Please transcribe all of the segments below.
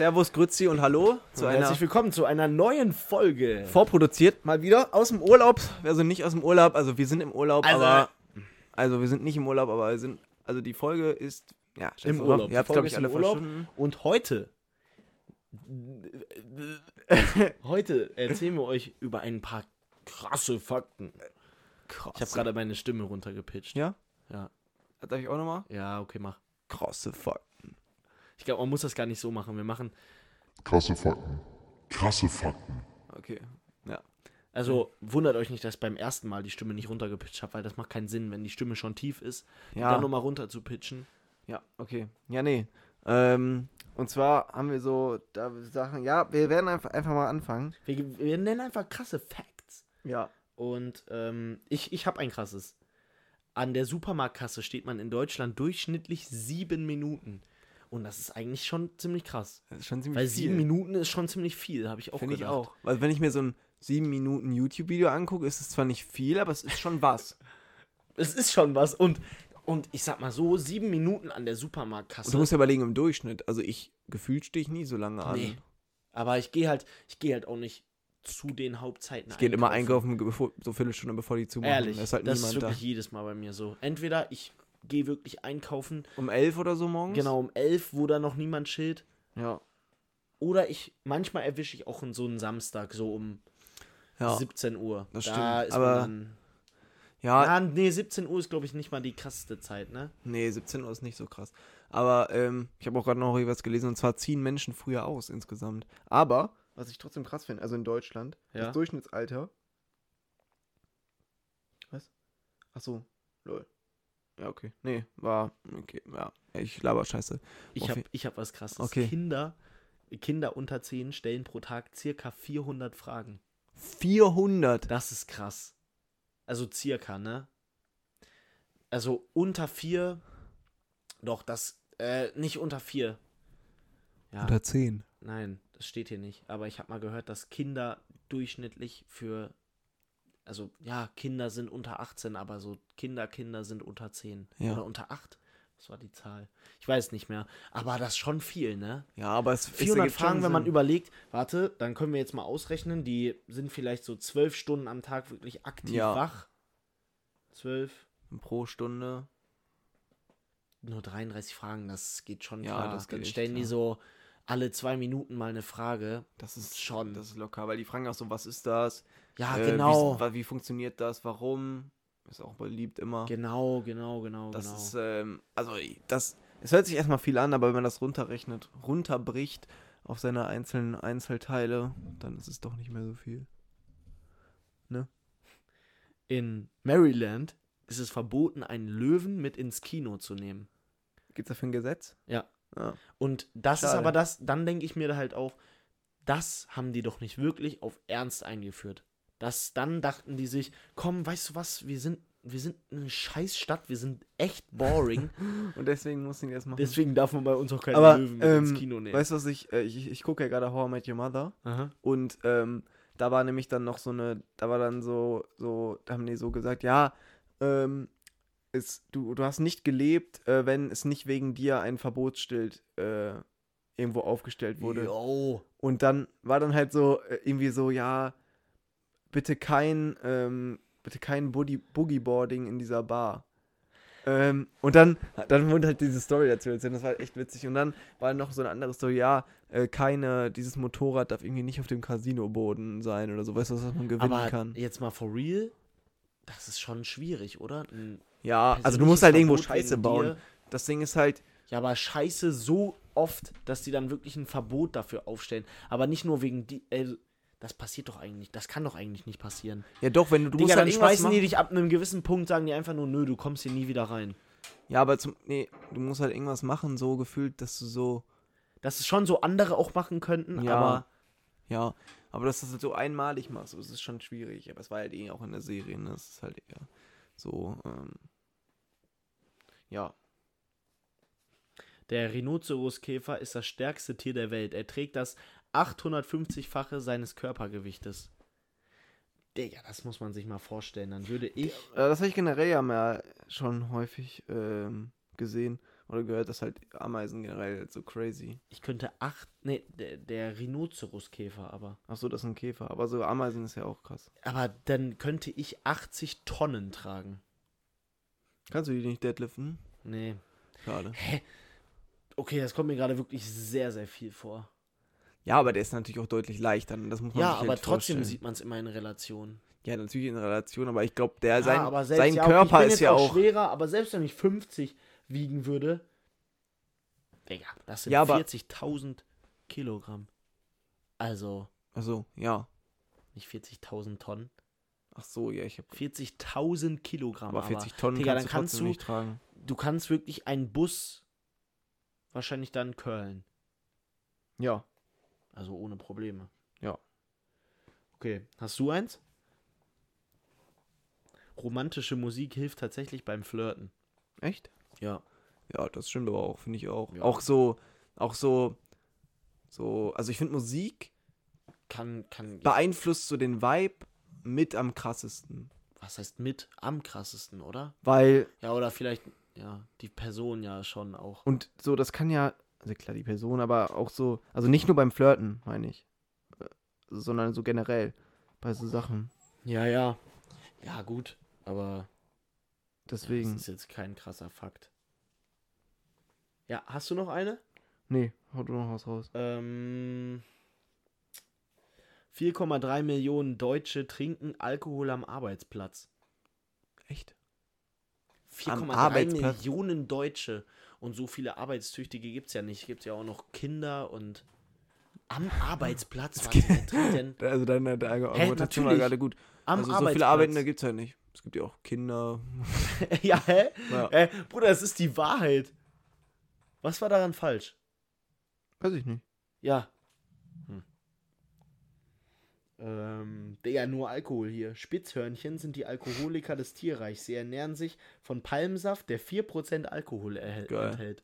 Servus, Grüezi und Hallo zu einer Herzlich willkommen zu einer neuen Folge. vorproduziert mal wieder aus dem Urlaub. Sind nicht aus dem Urlaub, also wir sind im Urlaub, Also- aber also wir sind nicht im Urlaub, aber wir sind also die Folge ist ja Im drauf. Urlaub. Ihr habt glaube ich alle Urlaub. Und heute, heute erzählen wir euch über ein paar krasse Fakten. Krass. Ich habe gerade meine Stimme runtergepitcht. ja, Ja. darf ich auch noch mal? Ja, okay, mach. Krasse Fuck. Ich glaube, man muss das gar nicht so machen. Wir machen, Krasse Fakten. Krasse Fakten. Okay. Ja. also wundert euch nicht, dass ich beim ersten Mal die Stimme nicht runtergepitcht habe, weil das macht keinen Sinn, wenn die Stimme schon tief ist, die Ja. dann nochmal runter zu pitchen. Ja, okay. Ja, nee. Ähm, und zwar haben wir so da Sachen, ja, wir werden einfach, einfach mal anfangen. Wir, wir nennen einfach krasse Facts. Ja. Und ähm, ich, ich habe ein krasses. An der Supermarktkasse steht man in Deutschland durchschnittlich sieben Minuten. Und das ist eigentlich schon ziemlich krass. Das ist schon ziemlich Weil viel. sieben Minuten ist schon ziemlich viel, habe ich auch Finde ich auch. Weil wenn ich mir so ein sieben Minuten YouTube-Video angucke, ist es zwar nicht viel, aber es ist schon was. Es ist schon was. Und, und ich sag mal so, sieben Minuten an der Supermarktkasse. Und du musst ja überlegen, im Durchschnitt. Also ich, gefühlt stehe ich nie so lange an. Nee. Aber ich gehe halt, ich gehe halt auch nicht zu den Hauptzeiten Ich gehe immer einkaufen, bevor, so Viertelstunde bevor die zumachen. Ehrlich, Da ist halt das ist niemand da. wirklich jedes Mal bei mir so. Entweder ich gehe wirklich einkaufen, Um elf oder so morgens? genau um elf, wo da noch niemand chillt. Ja. Oder ich, manchmal erwische ich auch so einen Samstag, so um Ja. 17 Uhr. das da stimmt, ist aber- dann. ja, Ja, nee, 17 Uhr ist, glaube ich, nicht mal die krasseste Zeit, ne? nee, 17 Uhr ist nicht so krass. Aber ähm, ich habe auch gerade noch was gelesen und zwar ziehen Menschen früher aus insgesamt. Aber, was ich trotzdem krass finde, also in Deutschland, Ja. das Durchschnittsalter. Was? Ach so, lol. Ja, okay. Nee, war, okay, ja. Ich laber scheiße. Ich habe ich hab was krasses. Okay. Kinder, Kinder unter 10 stellen pro Tag circa 400 Fragen. 400. Das ist krass. Also circa, ne? Also unter 4. Doch, das. Äh, nicht unter 4. Ja. Unter 10. Nein, das steht hier nicht. Aber ich habe mal gehört, dass Kinder durchschnittlich für. Also, ja, Kinder sind unter 18, aber so Kinder, Kinder sind unter 10. Ja. Oder unter 8. Was war die Zahl? Ich weiß nicht mehr. Aber das ist schon viel, ne? Ja, aber es es 400 ergibt schon Fragen, wenn man überlegt, warte, dann können wir jetzt mal ausrechnen, die sind vielleicht so zwölf Stunden am Tag wirklich aktiv Ja. wach. Zwölf, pro Stunde. nur 33 Fragen, das geht schon Ja, klar. das geht dann echt stellen die klar. so alle zwei Minuten mal eine Frage. Das ist Schon. Das ist locker, weil die fragen auch so, was ist das? Ja, Äh, genau. Wie, wie funktioniert das? Warum? Ist auch beliebt immer. Genau, genau, genau, Das genau. ist, ähm, also das, es hört sich erstmal viel an, aber wenn man das runterrechnet, runterbricht auf seine einzelnen Einzelteile, dann ist es doch nicht mehr so viel. In Maryland ist es verboten, einen Löwen mit ins Kino zu nehmen. Gibt's dafür ein Gesetz? Ja. Ja. Und das ist Schade. aber das, dann denke ich mir halt auch, das haben die doch nicht wirklich auf Ernst eingeführt. Das, dann dachten die sich, komm, weißt du was, wir sind, wir sind eine Scheißstadt, wir sind echt boring. Und deswegen muss ich das machen. Deswegen darf man bei uns auch keine aber, Löwen ähm, ins Kino nehmen. weißt du was ich, äh, ich, ich gucke ja gerade How I Met Your Mother Aha. und ähm, da war nämlich dann noch so eine, da war dann so, so, da haben die so gesagt, ja, ähm, es, du, du hast nicht gelebt, äh, wenn es nicht wegen dir ein Verbotsschild äh, irgendwo aufgestellt wurde. Jo. Und dann war dann halt so äh, irgendwie so, ja, bitte kein, ähm, bitte kein Boogie, Boogieboarding in dieser Bar. Ähm, und dann, dann wurde halt diese Story dazu erzählt, das war echt witzig. Und dann war noch so eine andere Story, ja, äh, keine, dieses Motorrad darf irgendwie nicht auf dem Casinoboden sein oder so, weißt du, was man gewinnen Aber kann. jetzt mal for real, das ist schon schwierig, oder? Ein Ja, also du musst halt irgendwo Scheiße bauen. dir. Das Ding ist halt, Ja, aber scheiße so oft, dass die dann wirklich ein Verbot dafür aufstellen. Aber nicht nur wegen die. Äh, das passiert doch eigentlich. Das kann doch eigentlich nicht passieren. ja doch, wenn du, du Digga, musst halt dann schmeißen die machen. dich ab einem gewissen Punkt, sagen die einfach nur, nö, du kommst hier nie wieder rein. Ja, aber zum, nee, du musst halt irgendwas machen, so gefühlt, dass du so, Dass es schon so andere auch machen könnten, Ja. aber Ja, aber dass du das halt so einmalig machst, das ist schon schwierig. Aber es war halt eh auch in der Serie, ne? Das ist halt eher so, ähm, ja. der Rhinoceros-Käfer ist das stärkste Tier der Welt. Er trägt das 850-fache seines Körpergewichtes. Digga, das muss man sich mal vorstellen. Dann würde ich. Das habe ich generell ja mal schon häufig ähm, gesehen. Oder gehört das halt Ameisen generell so crazy? Ich könnte acht. Nee, der, der Rhinoceros-Käfer, aber. Ach so, das ist ein Käfer. Aber so Ameisen ist ja auch krass. Aber dann könnte ich 80 Tonnen tragen. Kannst du die nicht deadliften? Nee. Schade. Hä? Okay, das kommt mir gerade wirklich sehr, sehr viel vor. Ja, aber der ist natürlich auch deutlich leichter. Das muss man Ja, sich aber halt trotzdem vorstellen. sieht man es immer in Relation. Ja, natürlich in Relation, aber ich glaube, der sein, ja, aber selbst, sein ja, Körper bin ist ja auch auch. schwerer, aber selbst wenn ich 50 wiegen würde, Digga, das sind Ja, aber- 40.000 Kilogramm. Also Also, ja. nicht 40.000 Tonnen, Ach so, ja, ich habe. 40.000 Kilogramm. Aber 40 Tonnen Digga, kannst kannst du- nicht tragen. du kannst wirklich einen Bus wahrscheinlich dann curlen. Ja. Also ohne Probleme. Ja. Okay, hast du eins? Romantische Musik hilft tatsächlich beim Flirten. Echt? Ja. Ja, das stimmt aber auch, finde ich auch. Ja. Auch so, auch so, so, also ich finde Musik Kann, kann. beeinflusst so den Vibe mit am krassesten. Was heißt mit am krassesten, oder? Weil, Ja, oder vielleicht, ja, die Person ja schon auch. und so, das kann ja, also klar, die Person, aber auch so, also nicht nur beim Flirten, meine ich, äh, sondern so generell bei so Sachen. Ja, ja. Ja, gut, aber Deswegen. das ist jetzt kein krasser Fakt. Ja, hast du noch eine? Nee, hau du noch was raus. Ähm, 4,3 Millionen Deutsche trinken Alkohol am Arbeitsplatz. Echt? 4,3 Arbeitsplatz? Millionen Deutsche. Und so viele Arbeitstüchtige gibt es ja nicht. Gibt ja auch noch Kinder und am Arbeitsplatz. Warte, wer denn Also deine, deine Argumentation war gerade gut. am also so viele Arbeitende gibt es ja nicht. Es gibt ja auch Kinder. ja, hä? Ja. Äh, Bruder, es ist die Wahrheit. Was war daran falsch? Weiß ich nicht. Ja. Hm. Ähm, Digga, nur Alkohol hier. Spitzhörnchen sind die Alkoholiker des Tierreichs. Sie ernähren sich von Palmsaft, der 4% Alkohol erhält, Geil. enthält.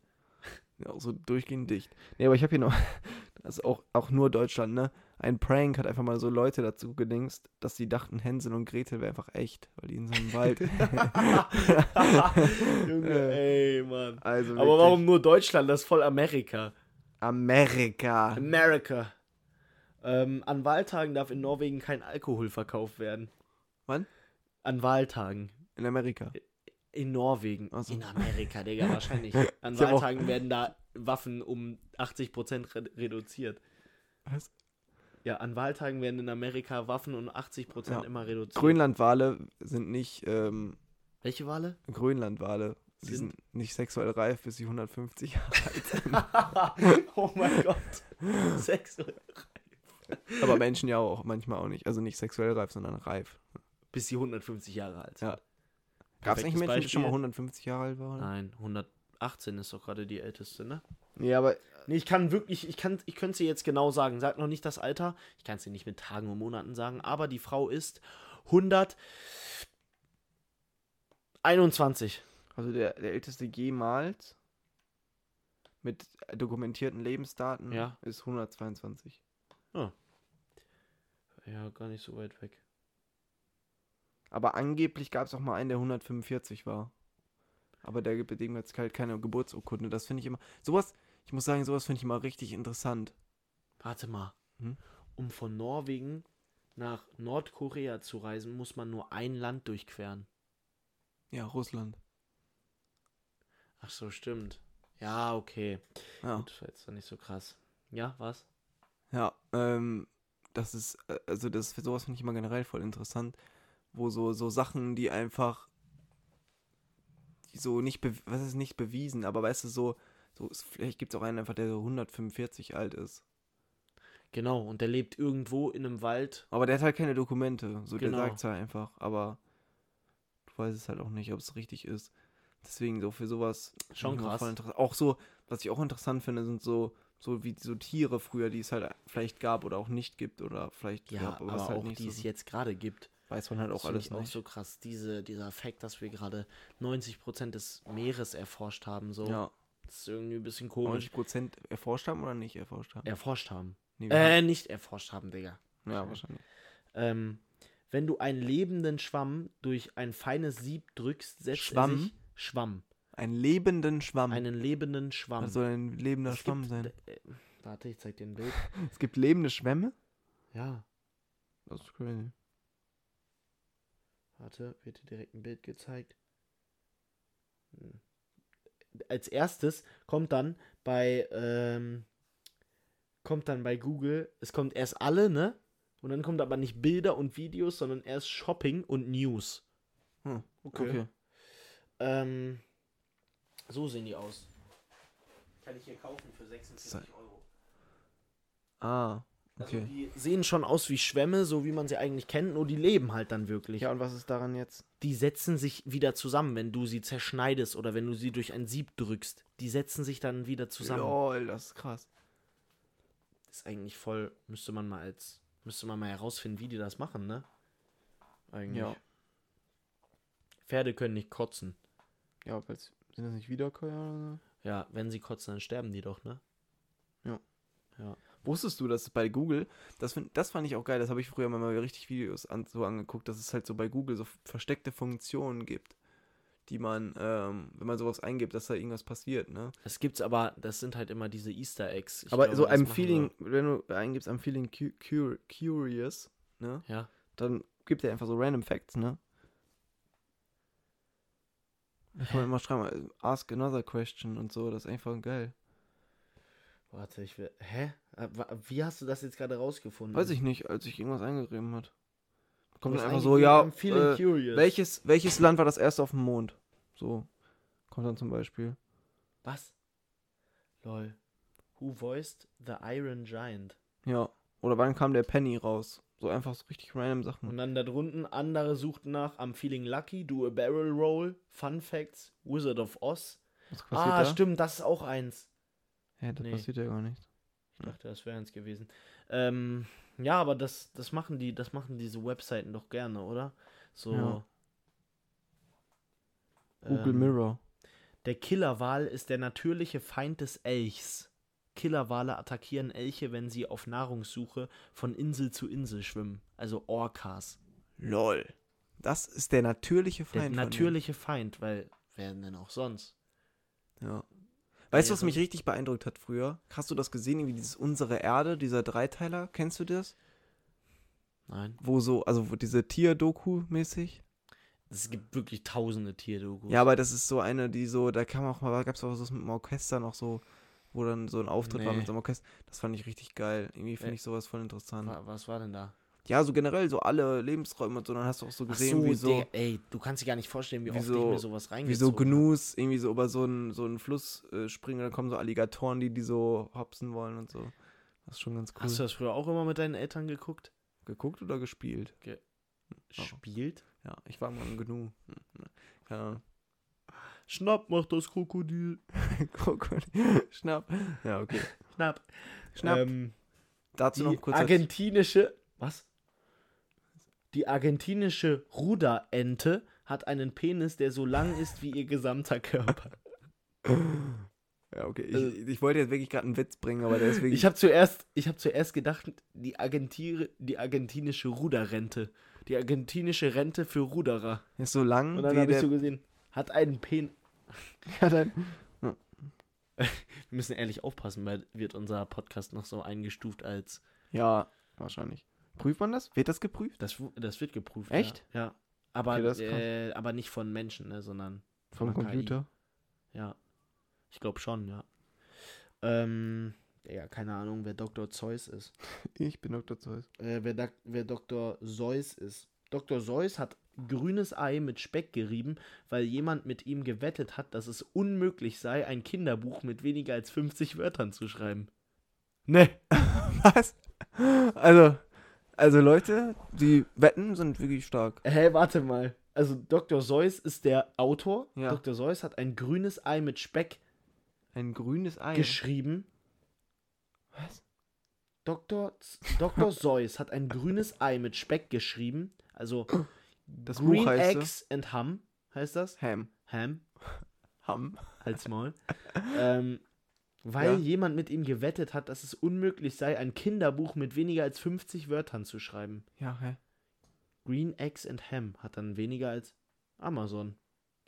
Ja, auch so durchgehend dicht. Nee, aber ich habe hier noch, das ist auch, auch nur Deutschland, ne? Ein Prank hat einfach mal so Leute dazu gedingst, dass sie dachten, Hänsel und Gretel wäre einfach echt, weil die in so einem Wald. Junge, ey, Mann. also Aber wirklich. warum nur Deutschland? Das ist voll Amerika. Amerika. America. Ähm, an Wahltagen darf in Norwegen kein Alkohol verkauft werden. Wann? An Wahltagen. In Amerika. In Norwegen. So. In Amerika, Digga, wahrscheinlich. An Ich Wahltagen werden da Waffen um 80% re reduziert. Was? Ja, an Wahltagen werden in Amerika Waffen um 80% Ja. immer reduziert. Grönlandwale sind nicht, ähm, Welche Wale? Grönlandwale. Die Sind- sind nicht sexuell reif, bis sie 150 Jahre alt sind. oh mein Gott. Sexuell. Aber Menschen ja auch, manchmal auch nicht. Also nicht sexuell reif, sondern reif. Bis sie 150 Jahre alt sind. Ja. Gab es nicht Perfektes Menschen, die schon mal Beispiel. 150 Jahre alt waren? Nein, 118 ist doch gerade die älteste, ne? Nee, aber Nee, ich kann wirklich, ich kann, ich könnte es dir jetzt genau sagen. Sag noch nicht das Alter. Ich kann es dir nicht mit Tagen und Monaten sagen, aber die Frau ist 121. Also der, der älteste jemals mit dokumentierten Lebensdaten Ja. ist 122. Ja, gar nicht so weit weg. Aber angeblich gab es auch mal einen, der 145 war. Aber der gibt dem jetzt halt keine Geburtsurkunde. Das finde ich immer. Sowas, ich muss sagen, sowas finde ich immer richtig interessant. Warte mal. Hm? Um von Norwegen nach Nordkorea zu reisen, muss man nur ein Land durchqueren. Ja, Russland. Ach so, stimmt. Ja, okay. Ja. Gut, war jetzt doch nicht so krass. Ja, was? Ja, ähm, das ist, äh, also das für sowas finde ich immer generell voll interessant, wo so, so Sachen, die einfach die so nicht, was ist nicht bewiesen, aber weißt du, so, so vielleicht gibt es auch einen einfach, der so 145 alt ist. Genau, und der lebt irgendwo in einem Wald. Aber der hat halt keine Dokumente, so Genau. der sagt es halt einfach, aber du weißt es halt auch nicht, ob es richtig ist. Deswegen so für sowas Schon krass. Auch so, was ich auch interessant finde, sind so so wie so Tiere früher, die es halt vielleicht gab oder auch nicht gibt oder vielleicht Ja, gab, aber was halt auch nicht die so es jetzt gerade gibt. weiß man halt Das auch finde alles ich auch nicht. so krass. Diese, dieser Fakt, dass wir gerade 90% des Meeres erforscht haben, so. Ja, Das ist irgendwie ein bisschen komisch. 90% erforscht haben oder nicht erforscht haben? Erforscht haben. Nee, Äh, nicht erforscht haben, Digga. haben- ja, wahrscheinlich. Ähm, wenn du einen lebenden Schwamm durch ein feines Sieb drückst, setzt Schwamm? er sich. Schwamm. Einen lebenden Schwamm. einen lebenden Schwamm. Was soll ein lebender Es Schwamm gibt, sein? Äh, warte, ich zeig dir ein Bild. Es gibt lebende Schwämme? Ja, Das ist crazy. warte, wird dir direkt ein Bild gezeigt. Hm. Als erstes kommt dann bei ähm, kommt dann bei Google, es kommt erst alle, ne? Und dann kommt aber nicht Bilder und Videos, sondern erst Shopping und News. Hm, Okay. Ähm, so sehen die aus. Kann ich hier kaufen für 46 Euro. Ah, Also okay. die sehen schon aus wie Schwämme, so wie man sie eigentlich kennt, nur die leben halt dann wirklich. Ja, und was ist daran jetzt? Die setzen sich wieder zusammen, wenn du sie zerschneidest oder wenn du sie durch ein Sieb drückst. Die setzen sich dann wieder zusammen. Lol, das ist krass. Ist eigentlich voll, müsste man mal als, müsste man mal herausfinden, wie die das machen, ne? Eigentlich. Ja. Pferde können nicht kotzen. Ja, weil's, sind das nicht Wiederkäuer oder so? Ja, wenn sie kotzen, dann sterben die doch, ne? Ja. Ja. Wusstest du, dass es bei Google, das, find, das fand ich auch geil, das habe ich früher mal richtig Videos an, so angeguckt, dass es halt so bei Google so versteckte Funktionen gibt, die man, ähm, wenn man sowas eingibt, dass da irgendwas passiert, ne? Es gibt's aber, das sind halt immer diese Easter Eggs. Ich Aber glaube, so das I'm machen feeling, wenn du eingibst, I'm feeling cu cur curious, ne? wir- Ja. Dann gibt er einfach so random Facts, ne? Da kann man immer schreiben, ask another question und so, das ist einfach geil. Warte, ich will. Hä? Äh, Wie hast du das jetzt gerade rausgefunden? Weiß ich nicht, als ich irgendwas eingegeben hat. Kommt dann einfach so, ja, äh, welches, welches Land war das erste auf dem Mond? So, kommt dann zum Beispiel. Was? Lol. Who voiced the Iron Giant? Ja, oder wann kam der Penny raus? So einfach so richtig random Sachen. Und dann da drunten, andere suchten nach I'm feeling lucky, do a barrel roll, Fun Facts, Wizard of Oz. Was Ah, da? stimmt, das ist auch eins. Hä, das Nee. passiert ja gar nicht. Ich dachte, das wäre eins gewesen. Ähm, ja, aber das, das machen die, das machen diese Webseiten doch gerne, oder? So. Ja. Google ähm, Mirror. Der Killerwal ist der natürliche Feind des Elchs. Killerwale attackieren Elche, wenn sie auf Nahrungssuche von Insel zu Insel schwimmen. Also Orcas. Lol. Das ist der natürliche Der Feind. von natürliche Feind, weil wer denn auch sonst? Ja. Weißt du, was Wäre- mich richtig beeindruckt hat früher? Hast du das gesehen, wie dieses Unsere Erde, dieser Dreiteiler? Kennst du das? Nein. Wo so, also wo diese Tier-Doku mäßig? Es gibt wirklich tausende Tierdokus. Ja, aber das ist so eine, die so, da kam auch mal, gab es auch so mit dem Orchester noch so, wo dann so ein Auftritt war Nee. mit so einem Orchester. Das fand ich richtig geil. Irgendwie finde ich sowas voll interessant. Wa- Was war denn da? Ja, so generell so alle Lebensräume und so, dann hast du auch so gesehen, wie so, Digga, ey, du kannst dir gar nicht vorstellen, wie, wie oft so- ich mir sowas wie reingezogen so Gnus irgendwie so über so einen, so einen Fluss äh, springen, dann kommen so Alligatoren, die die so hopsen wollen und so. Das ist schon ganz cool. Hast du das früher auch immer mit deinen Eltern geguckt? geguckt oder gespielt? Oh. Spielt? Ja, ich war mal ein Gnu. Hm, ne. Keine Ahnung. Schnapp, macht das Krokodil. Schnapp. Ja, okay. Schnapp. Schnapp. Ähm, Dazu noch die kurz. argentinische. Was? Die argentinische Ruderente hat einen Penis, der so lang ist wie ihr gesamter Körper. Ja, okay. Ich, Also- ich wollte jetzt wirklich gerade einen Witz bringen, aber der ist wirklich. Ich habe zuerst, ich habe zuerst gedacht, die, Argentire, die argentinische Ruderrente. Die argentinische Rente für Ruderer. ist so lang Und dann habe ich so gesehen, hat einen Penis. ja, dann, Wir müssen ehrlich aufpassen, weil wird unser Podcast noch so eingestuft als. ja, wahrscheinlich. Prüft man das? Wird das geprüft? Das, das wird geprüft. Echt? Ja. ja. Aber, Okay, äh, aber nicht von Menschen, ne, sondern Vom Computer? KI. Ja. Ich glaube schon, ja. Ähm, ja, keine Ahnung, wer Dr. Zeus ist. Ich bin Dr. Zeus. Äh, wer, wer Dr. Zeus ist. Dr. Zeus hat grünes Ei mit Speck gerieben, weil jemand mit ihm gewettet hat, dass es unmöglich sei, ein Kinderbuch mit weniger als 50 Wörtern zu schreiben. Ne. Was? Also, also Leute, die wetten, sind wirklich stark. Hä, warte mal. Also Dr. Zeus ist der Autor. Ja. Dr. Zeus hat ein grünes Ei mit Speck Ein grünes Ei. geschrieben. Was? Dr. Dr. Zeus hat ein grünes Ei mit Speck geschrieben. Also Das Green Buch heißt? Eggs and Ham heißt das. Ham. Ham, Ham. halt's Maul. ähm, weil Ja. jemand mit ihm gewettet hat, dass es unmöglich sei, ein Kinderbuch mit weniger als 50 Wörtern zu schreiben. Ja, hä? Green Eggs and Ham hat dann weniger als Amazon.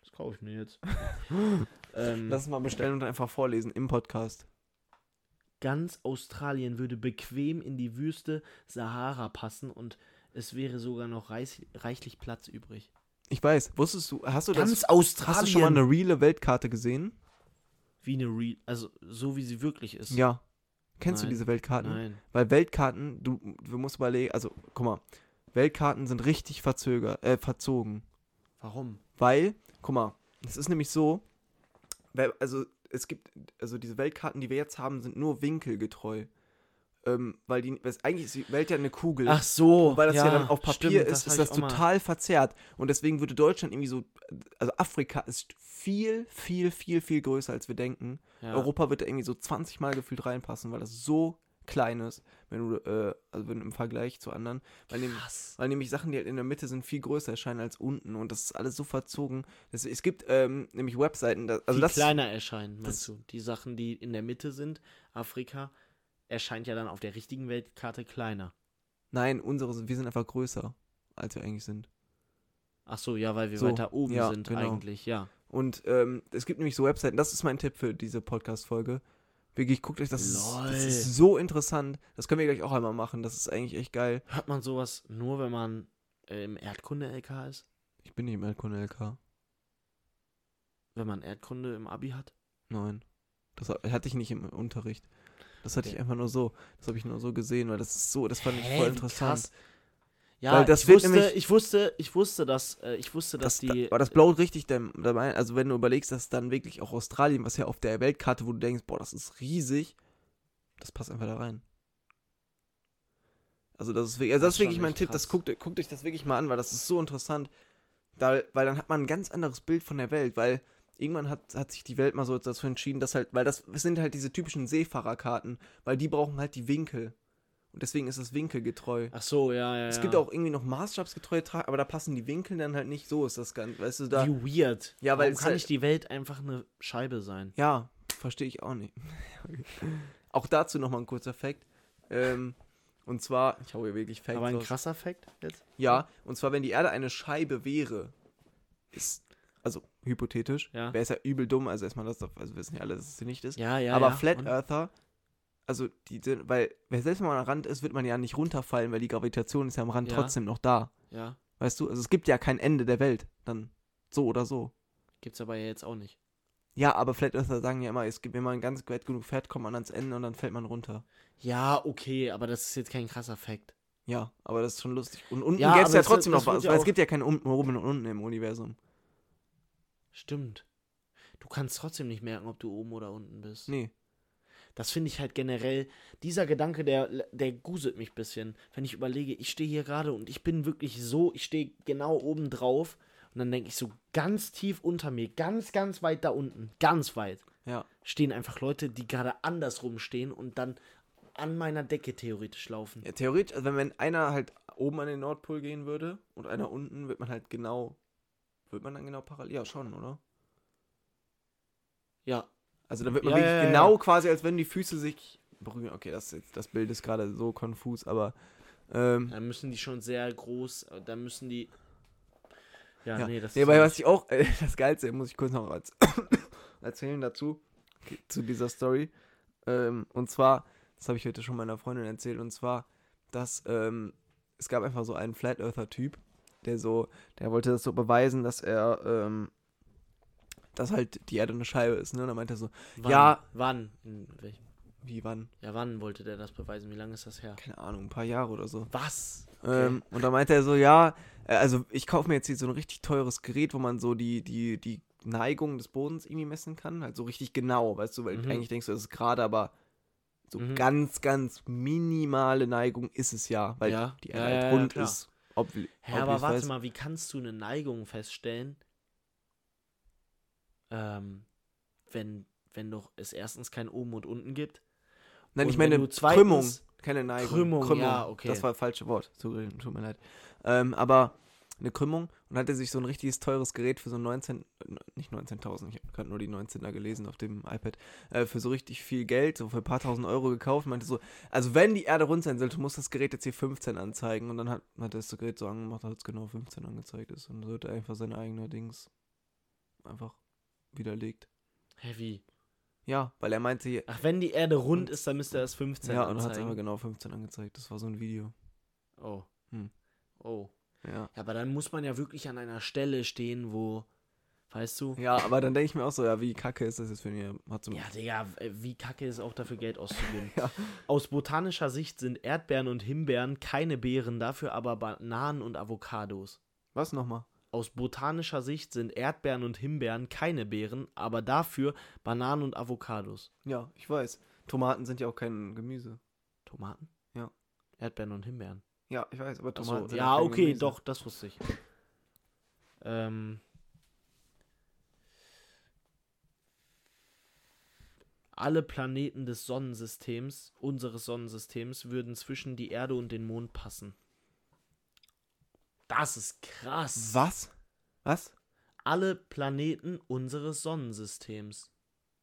Das kaufe ich mir jetzt. ähm, Lass es mal bestellen und einfach vorlesen im Podcast. ganz Australien würde bequem in die Wüste Sahara passen und es wäre sogar noch reich, reichlich Platz übrig. Ich weiß, wusstest du, hast du das, Ganz hast du Australien. schon mal eine reale Weltkarte gesehen? wie eine Re also so wie sie wirklich ist. Ja. Kennst Nein. du diese Weltkarten? Nein. Weil Weltkarten, du, du musst überlegen, also guck mal, Weltkarten sind richtig verzögert, äh, verzogen. Warum? Weil, guck mal, es ist nämlich so, weil, also es gibt, also diese Weltkarten, die wir jetzt haben, sind nur winkelgetreu. Ähm, weil die, weil eigentlich ist die Welt ja eine Kugel. Ach so. Und weil das ja, dann auf Papier stimmt, ist, hab ist das auch mal- total verzerrt. Und deswegen würde Deutschland irgendwie so, also Afrika ist viel, viel, viel, viel größer, als wir denken. Ja. Europa wird da irgendwie so 20 Mal gefühlt reinpassen, weil das so klein ist, wenn du, äh, also wenn im Vergleich zu anderen. Weil, nämlich, Krass. weil nämlich Sachen, die halt in der Mitte sind, viel größer erscheinen als unten. Und das ist alles so verzogen. Das, es gibt ähm, nämlich Webseiten, da, also die das kleiner erscheinen, das- meinst du? Die Sachen, die in der Mitte sind, Afrika, erscheint ja dann auf der richtigen Weltkarte kleiner. Nein, unsere, sind- wir sind einfach größer, als wir eigentlich sind. Ach so, ja, weil wir So, weiter oben ja, sind genau. eigentlich, ja. Und ähm, es gibt nämlich so Webseiten, das ist mein Tipp für diese Podcast-Folge. Wirklich, guckt euch das, ist- das ist so interessant. Das können wir gleich auch einmal machen. Das ist eigentlich echt geil. Hört man sowas nur, wenn man äh, im Erdkunde-LK ist? Ich bin nicht im Erdkunde-LK. Wenn man Erdkunde im Abi hat? Nein. Das ha- hatte ich nicht im Unterricht. Das hatte ich Okay. einfach nur so. Das habe ich nur so gesehen, weil das ist so, das fand ich voll interessant. krass. Ja, ich, wusste, nämlich- ich wusste, ich wusste, dass, äh, ich wusste, dass Das, die. aber das blaut richtig dabei. Also wenn du überlegst, dass dann wirklich auch Australien, was ja auf der Weltkarte, wo du denkst, boah, das ist riesig, das passt einfach da rein. Also das ist wirklich, also das Das ist wirklich mein Tipp, das guckt, guckt euch das wirklich mal an, weil das ist so interessant. Da, weil dann hat man ein ganz anderes Bild von der Welt, weil irgendwann hat, hat sich die Welt mal so dazu entschieden, dass halt, weil das sind halt diese typischen Seefahrerkarten, weil die brauchen halt die Winkel. Und deswegen ist es winkelgetreu. Ach so, ja, ja. Es ja. gibt auch irgendwie noch maßstabsgetreue Tra aber da passen die Winkel dann halt nicht so, ist das ganz, weißt du, da. Wie weird. Ja, weil Warum kann halt- nicht die Welt einfach eine Scheibe sein? Ja, verstehe ich auch nicht. auch dazu nochmal ein kurzer Fact. Ähm, und zwar, ich hau hier wirklich Facts Aber ein krasser Fact jetzt? Ja, und zwar, wenn die Erde eine Scheibe wäre, ist, also hypothetisch, Ja. wäre es ja übel dumm, also erstmal das, also wissen ja alle, dass es nicht ist. Ja, ja. aber ja. Flat Earther, also die sind, weil, wer selbst mal am Rand ist, wird man ja nicht runterfallen, weil die Gravitation ist ja am Rand Ja. trotzdem noch da. Ja, Weißt du, also es gibt ja kein Ende der Welt, dann so oder so. gibt's aber ja jetzt auch nicht. Ja, aber Flat Earther sagen ja immer, es gibt, wenn man ganz weit genug fährt, kommt man ans Ende und dann fällt man runter. Ja, okay, aber das ist jetzt kein krasser Fact. Ja, aber das ist schon lustig. Und unten Ja, gäbe es ja trotzdem noch was, ja weil es gibt ja kein unten, oben und unten im Universum. Stimmt. Du kannst trotzdem nicht merken, ob du oben oder unten bist. Nee. Das finde ich halt generell, dieser Gedanke, der, der guselt mich ein bisschen. Wenn ich überlege, ich stehe hier gerade und ich bin wirklich so, ich stehe genau oben drauf und dann denke ich so ganz tief unter mir, ganz, ganz weit da unten, ganz weit, Ja. stehen einfach Leute, die gerade andersrum stehen und dann an meiner Decke theoretisch laufen. ja theoretisch, also wenn einer halt oben an den Nordpol gehen würde und einer unten, wird man halt genau. Wird man dann genau parallel? Ja, schon, oder? Ja, Also dann wird man Ja, wirklich ja, genau ja. quasi, als wenn die Füße sich berühren. Okay, das, das Bild ist gerade so konfus, aber. Ähm, da müssen die schon sehr groß, da müssen die. Ja, nee, das Nee, ist weil ja was ich auch, äh, das Geilste, muss ich kurz noch als erzählen dazu, zu dieser Story. Ähm, und zwar, das habe ich heute schon meiner Freundin erzählt, und zwar, dass ähm, es gab einfach so einen Flat Earther-Typ, der so, der wollte das so beweisen, dass er, ähm, dass halt die Erde eine Scheibe ist, ne? Und dann meinte er so, wann, ja. Wann? In welchem? wie wann? Ja, wann wollte der das beweisen? Wie lange ist das her? Keine Ahnung, ein paar Jahre oder so. Was? Ähm, und da meinte er so, ja, äh, also ich kaufe mir jetzt hier so ein richtig teures Gerät, wo man so die, die, die Neigung des Bodens irgendwie messen kann. Halt so richtig genau, weißt du, weil Mhm. eigentlich denkst du, das ist gerade, aber so Mhm. ganz, ganz minimale Neigung ist es ja, weil Ja, die ja, Erde ja, halt ja, rund klar. ist. Obvi Hä, aber warte weißt- mal, wie kannst du eine Neigung feststellen, ähm, wenn, wenn doch es erstens kein Oben und Unten gibt? Nein, ich und wenn meine zweitens- Krümmung, keine Neigung. Krümmung, ja, okay. Das war das falsche Wort, tut, tut mir leid. Ähm, aber eine Krümmung und hat er sich so ein richtiges teures Gerät für so 19, äh, nicht 19.000, ich habe gerade nur die 19er gelesen auf dem iPad, äh, für so richtig viel Geld, so für ein paar tausend Euro gekauft und meinte so, also wenn die Erde rund sein sollte, muss das Gerät jetzt hier 15 anzeigen und dann hat, hat das Gerät so angemacht, hat es genau 15 angezeigt ist und so hat er einfach seine eigene Dings einfach widerlegt. Hä, wie? Ja, weil er meinte, hier- Ach, wenn die Erde rund ist, dann müsste das 15 ja, und dann hat es anzeigen. einfach genau 15 angezeigt. Das war so ein Video. Oh. Hm. Oh. Ja. Ja, aber dann muss man ja wirklich an einer Stelle stehen, wo, weißt du? Ja, aber dann denke ich mir auch so, ja, wie kacke ist das jetzt für so Ja, Digga, äh, wie kacke ist auch dafür Geld auszugeben. Ja. Aus botanischer Sicht sind Erdbeeren und Himbeeren keine Beeren, dafür aber Bananen und Avocados. Was nochmal? Aus botanischer Sicht sind Erdbeeren und Himbeeren keine Beeren, aber dafür Bananen und Avocados. Ja, ich weiß. Tomaten sind ja auch kein Gemüse. Tomaten? Ja. Erdbeeren und Himbeeren. Ja, ich weiß, aber Tomaten so, sind ja, okay, Gemüse. doch, das wusste ich. Ähm, alle Planeten des Sonnensystems, unseres Sonnensystems, würden zwischen die Erde und den Mond passen. Das ist krass. Was? Was? Alle Planeten unseres Sonnensystems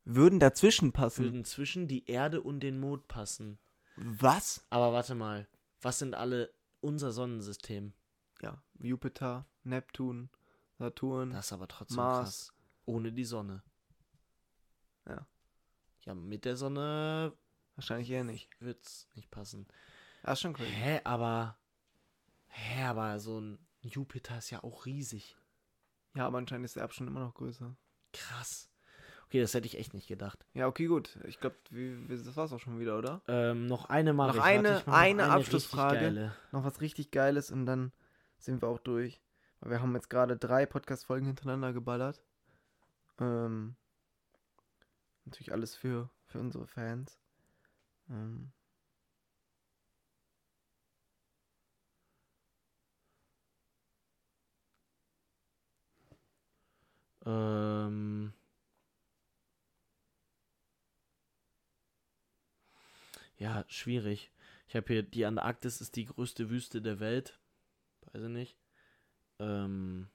Würden dazwischen passen? würden zwischen die Erde und den Mond passen. Was? Aber warte mal, was sind alle unser Sonnensystem? Ja, Jupiter, Neptun, Saturn. Das ist aber trotzdem Mars. krass. Ohne die Sonne. Ja. Ja, mit der Sonne Wahrscheinlich eher nicht. wird's nicht passen. Das ist schon crazy. Hä, aber. Hä, aber so ein Jupiter ist ja auch riesig. Ja, aber anscheinend ist der Abstand immer noch größer. Krass. Okay, das hätte ich echt nicht gedacht. Ja, okay, gut. Ich glaube, das war's auch schon wieder, oder? Ähm, noch eine mache Noch eine- noch eine richtig Abschlussfrage. Noch was richtig Geiles und dann sind wir auch durch. Weil wir haben jetzt gerade drei Podcast-Folgen hintereinander geballert. Ähm, natürlich alles für, für unsere Fans. Ähm, Ähm. Ja, schwierig. Ich habe hier, die Antarktis ist die größte Wüste der Welt. Weiß ich nicht. Ähm,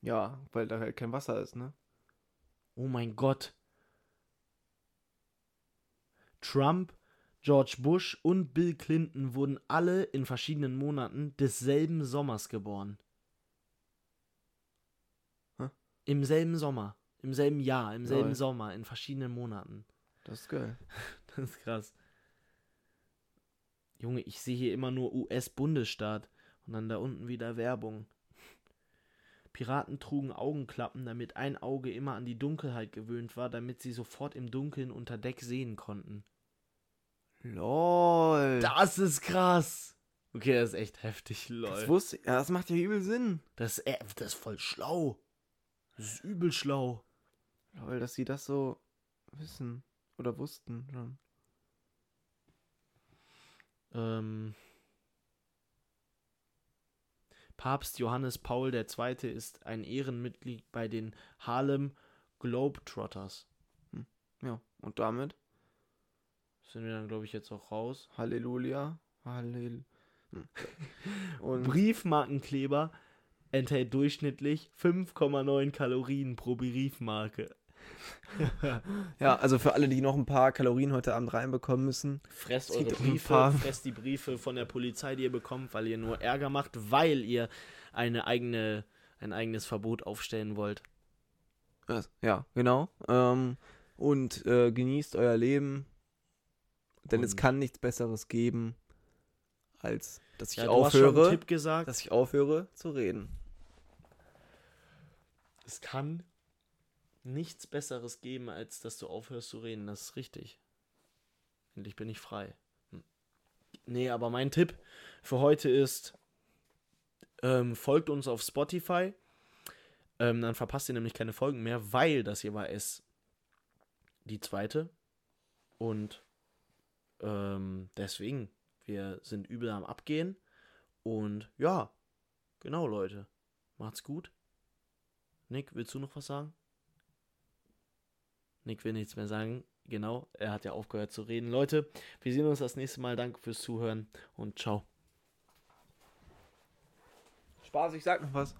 ja, weil da halt kein Wasser ist, ne? oh mein Gott. Trump, George Bush und Bill Clinton wurden alle in verschiedenen Monaten desselben Sommers geboren. Hä? Im selben Sommer, im selben Jahr, im selben Lol. Sommer, in verschiedenen Monaten. Das ist geil. Das ist krass. Junge, ich sehe hier immer nur US-Bundesstaat und dann da unten wieder Werbung. Piraten trugen Augenklappen, damit ein Auge immer an die Dunkelheit gewöhnt war, damit sie sofort im Dunkeln unter Deck sehen konnten. LOL. Das ist krass. Okay, das ist echt heftig, das lol. wusste ja, das macht ja übel Sinn. Das äh, das ist voll schlau. Das ist übel schlau. Lol, dass sie das so wissen. Oder wussten schon. Ähm, Papst Johannes Paul II. ist ein Ehrenmitglied bei den Harlem Globetrotters. Ja, und damit Sind wir dann, glaube ich, jetzt auch raus. Halleluja. Hallel. Hm. Und Briefmarkenkleber enthält durchschnittlich 5,9 Kalorien pro Briefmarke. ja, also für alle, die noch ein paar Kalorien heute Abend reinbekommen müssen. Fresst Es eure Briefe, fresst die Briefe von der Polizei, die ihr bekommt, weil ihr nur Ärger macht, weil ihr eine eigene, ein eigenes Verbot aufstellen wollt. Ja, genau. Ähm, und äh, genießt euer Leben. Denn es Und- kann nichts Besseres geben, als dass ich Ja, aufhöre, dass ich aufhöre zu reden. Es kann nichts Besseres geben, als dass du aufhörst zu reden. Das ist richtig. Endlich bin ich frei. Hm. Nee, aber mein Tipp für heute ist, ähm, folgt uns auf Spotify. Ähm, dann verpasst ihr nämlich keine Folgen mehr, weil das hier war es die zweite. Und ähm, deswegen, wir sind übel am Abgehen. Und ja, genau, Leute. Macht's gut. Nick, willst du noch was sagen? Nick will nichts mehr sagen. Genau, er hat ja aufgehört zu reden. Leute, wir sehen uns das nächste Mal. Danke fürs Zuhören und ciao. Spaß, ich sag noch was.